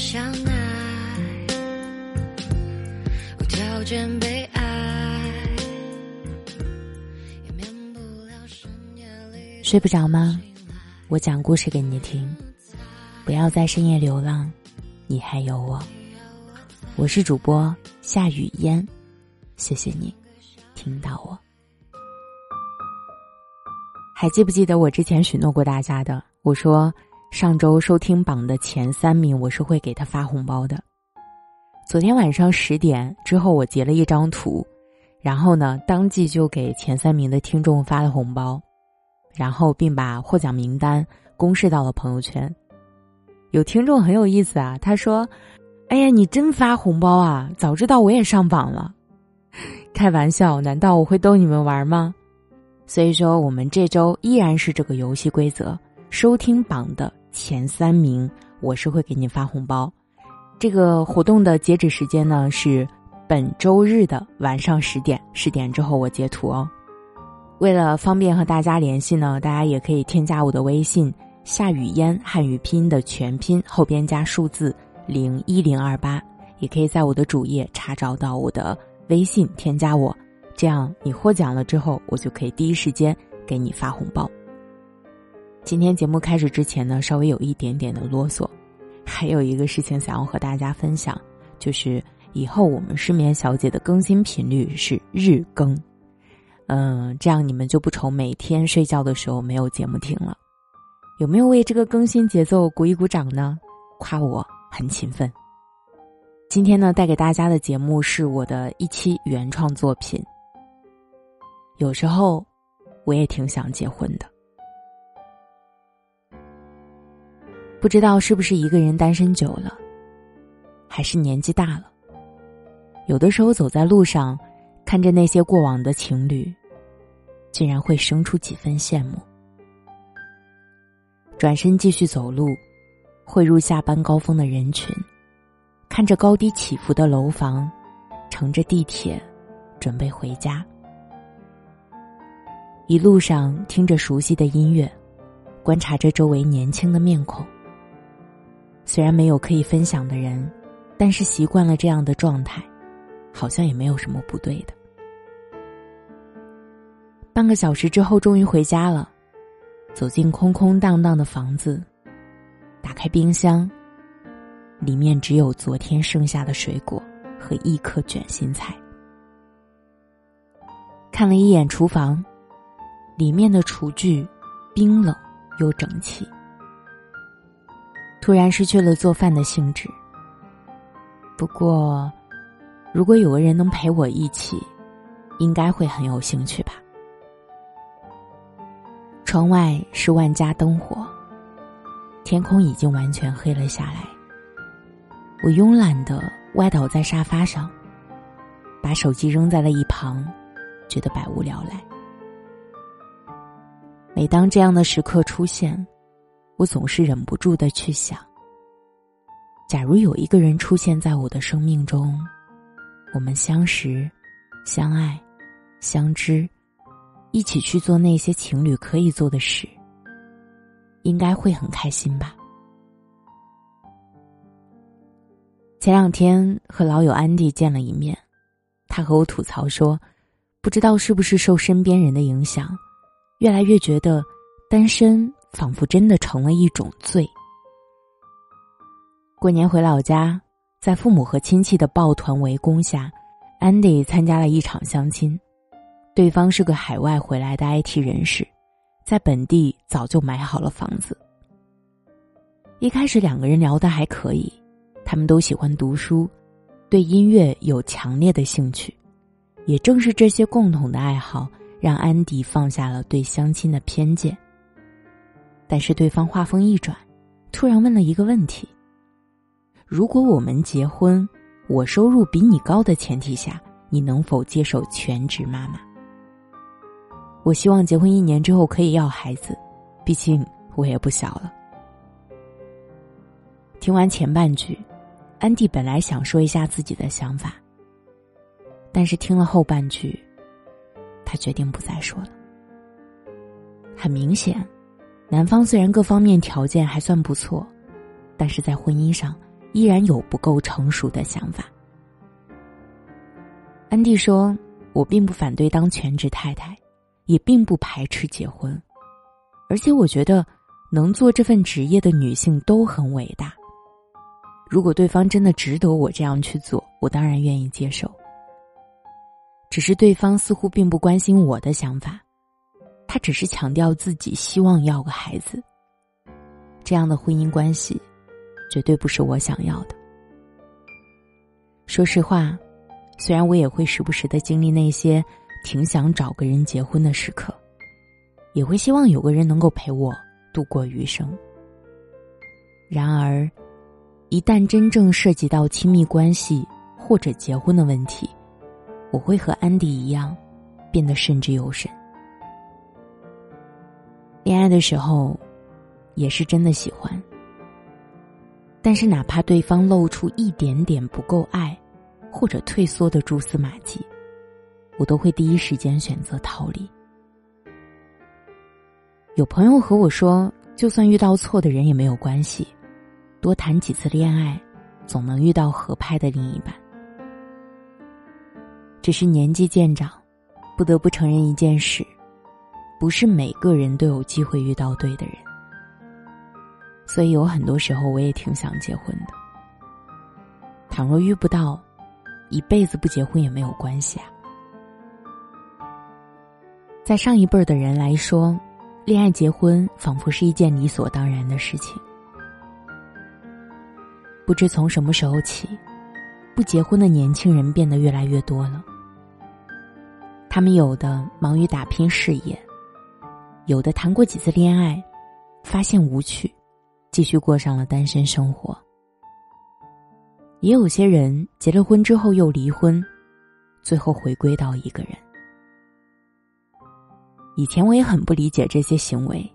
相爱，无条件被爱，也免不了深夜里睡不着吗？我讲故事给你听，不要在深夜流浪，你还有我。我是主播夏雨嫣，谢谢你听到我。还记不记得我之前许诺过大家的？我说上周收听榜的前三名，我是会给他发红包的。昨天晚上十点之后，我截了一张图，然后呢，当即就给前三名的听众发了红包。然后，并把获奖名单公示到了朋友圈。有听众很有意思啊，他说：“哎呀，你真发红包啊！早知道我也上榜了。”开玩笑，难道我会逗你们玩吗？所以说，我们这周依然是这个游戏规则：收听榜的前三名，我是会给你发红包。这个活动的截止时间呢是本周日的晚上十点，十点之后我截图哦。为了方便和大家联系呢，大家也可以添加我的微信“夏雨嫣”汉语拼音的全拼后边加数字零一零二八，也可以在我的主页查找到我的微信，添加我，这样你获奖了之后，我就可以第一时间给你发红包。今天节目开始之前呢，稍微有一点点的啰嗦，还有一个事情想要和大家分享，就是以后我们失眠小姐的更新频率是日更。嗯，这样你们就不愁每天睡觉的时候没有节目听了。有没有为这个更新节奏鼓一鼓掌呢？夸我很勤奋。今天呢，带给大家的节目是我的一期原创作品。有时候，我也挺想结婚的。不知道是不是一个人单身久了，还是年纪大了。有的时候走在路上，看着那些过往的情侣。竟然会生出几分羡慕。转身继续走路，汇入下班高峰的人群，看着高低起伏的楼房，乘着地铁，准备回家。一路上听着熟悉的音乐，观察着周围年轻的面孔。虽然没有可以分享的人，但是习惯了这样的状态，好像也没有什么不对的。半个小时之后，终于回家了。走进空空荡荡的房子，打开冰箱，里面只有昨天剩下的水果和一颗卷心菜。看了一眼厨房，里面的厨具冰冷又整齐。突然失去了做饭的兴致。不过，如果有个人能陪我一起，应该会很有兴趣吧。窗外是万家灯火，天空已经完全黑了下来。我慵懒的歪倒在沙发上，把手机扔在了一旁，觉得百无聊赖。每当这样的时刻出现，我总是忍不住的去想：假如有一个人出现在我的生命中，我们相识、相爱、相知。一起去做那些情侣可以做的事，应该会很开心吧。前两天和老友安迪见了一面，他和我吐槽说，不知道是不是受身边人的影响，越来越觉得单身仿佛真的成了一种罪。过年回老家，在父母和亲戚的抱团围攻下，安迪参加了一场相亲。对方是个海外回来的 IT 人士，在本地早就买好了房子。一开始两个人聊得还可以，他们都喜欢读书，对音乐有强烈的兴趣。也正是这些共同的爱好，让安迪放下了对相亲的偏见。但是对方话锋一转，突然问了一个问题：如果我们结婚，我收入比你高的前提下，你能否接受全职妈妈？我希望结婚一年之后可以要孩子，毕竟我也不小了。听完前半句，安迪本来想说一下自己的想法，但是听了后半句，他决定不再说了。很明显，男方虽然各方面条件还算不错，但是在婚姻上依然有不够成熟的想法。安迪说：“我并不反对当全职太太，也并不排斥结婚，而且我觉得能做这份职业的女性都很伟大。如果对方真的值得我这样去做，我当然愿意接受。只是对方似乎并不关心我的想法，他只是强调自己希望要个孩子。这样的婚姻关系，绝对不是我想要的。说实话。”虽然我也会时不时的经历那些挺想找个人结婚的时刻，也会希望有个人能够陪我度过余生。然而，一旦真正涉及到亲密关系或者结婚的问题，我会和安迪一样，变得慎之又慎。恋爱的时候，也是真的喜欢，但是哪怕对方露出一点点不够爱。或者退缩的蛛丝马迹，我都会第一时间选择逃离。有朋友和我说，就算遇到错的人也没有关系，多谈几次恋爱，总能遇到合拍的另一半。只是年纪渐长，不得不承认一件事：不是每个人都有机会遇到对的人。所以有很多时候，我也挺想结婚的。倘若遇不到，一辈子不结婚也没有关系啊。在上一辈儿的人来说，恋爱结婚仿佛是一件理所当然的事情。不知从什么时候起，不结婚的年轻人变得越来越多了。他们有的忙于打拼事业，有的谈过几次恋爱，发现无趣，继续过上了单身生活。也有些人结了婚之后又离婚，最后回归到一个人。以前我也很不理解这些行为，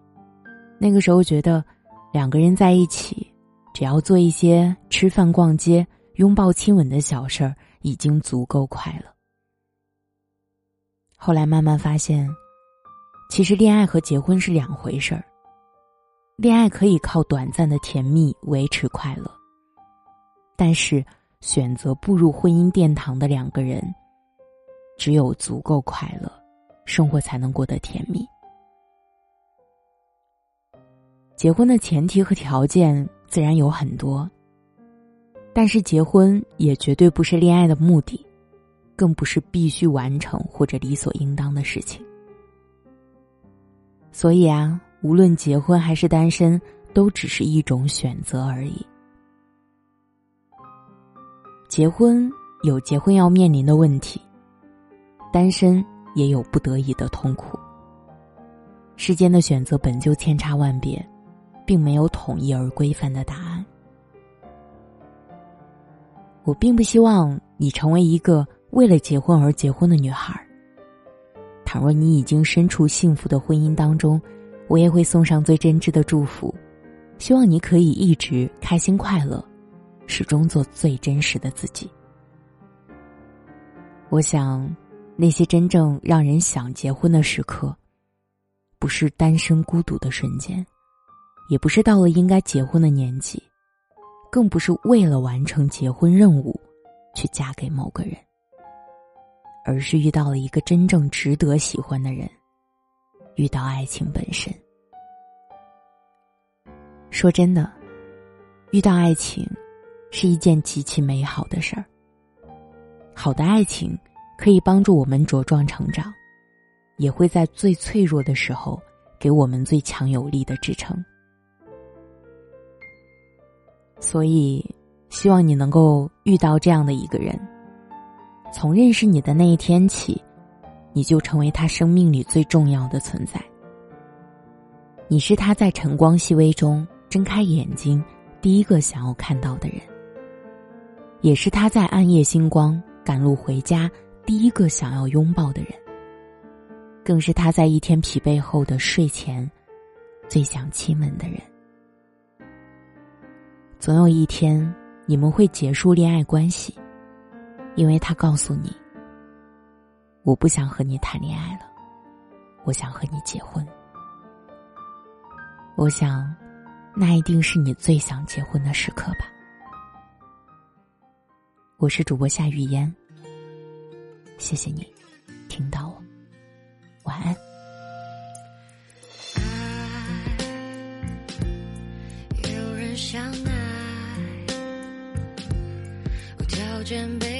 那个时候觉得两个人在一起，只要做一些吃饭、逛街、拥抱、亲吻的小事儿，已经足够快乐。后来慢慢发现，其实恋爱和结婚是两回事儿。恋爱可以靠短暂的甜蜜维持快乐。但是，选择步入婚姻殿堂的两个人，只有足够快乐，生活才能过得甜蜜。结婚的前提和条件自然有很多，但是结婚也绝对不是恋爱的目的，更不是必须完成或者理所应当的事情。所以啊，无论结婚还是单身，都只是一种选择而已。结婚有结婚要面临的问题，单身也有不得已的痛苦。世间的选择本就千差万别，并没有统一而规范的答案。我并不希望你成为一个为了结婚而结婚的女孩。倘若你已经身处幸福的婚姻当中，我也会送上最真挚的祝福，希望你可以一直开心快乐。始终做最真实的自己。我想，那些真正让人想结婚的时刻，不是单身孤独的瞬间，也不是到了应该结婚的年纪，更不是为了完成结婚任务去嫁给某个人，而是遇到了一个真正值得喜欢的人，遇到爱情本身。说真的，遇到爱情。是一件极其美好的事儿。好的爱情可以帮助我们茁壮成长，也会在最脆弱的时候给我们最强有力的支撑。所以，希望你能够遇到这样的一个人。从认识你的那一天起，你就成为他生命里最重要的存在。你是他在晨光熹微中睁开眼睛第一个想要看到的人。也是他在暗夜星光赶路回家第一个想要拥抱的人，更是他在一天疲惫后的睡前最想亲吻的人。总有一天你们会结束恋爱关系，因为他告诉你：“我不想和你谈恋爱了，我想和你结婚。”我想，那一定是你最想结婚的时刻吧。我是主播夏雨嫣。谢谢你听到我，晚安。有人相爱，无条件被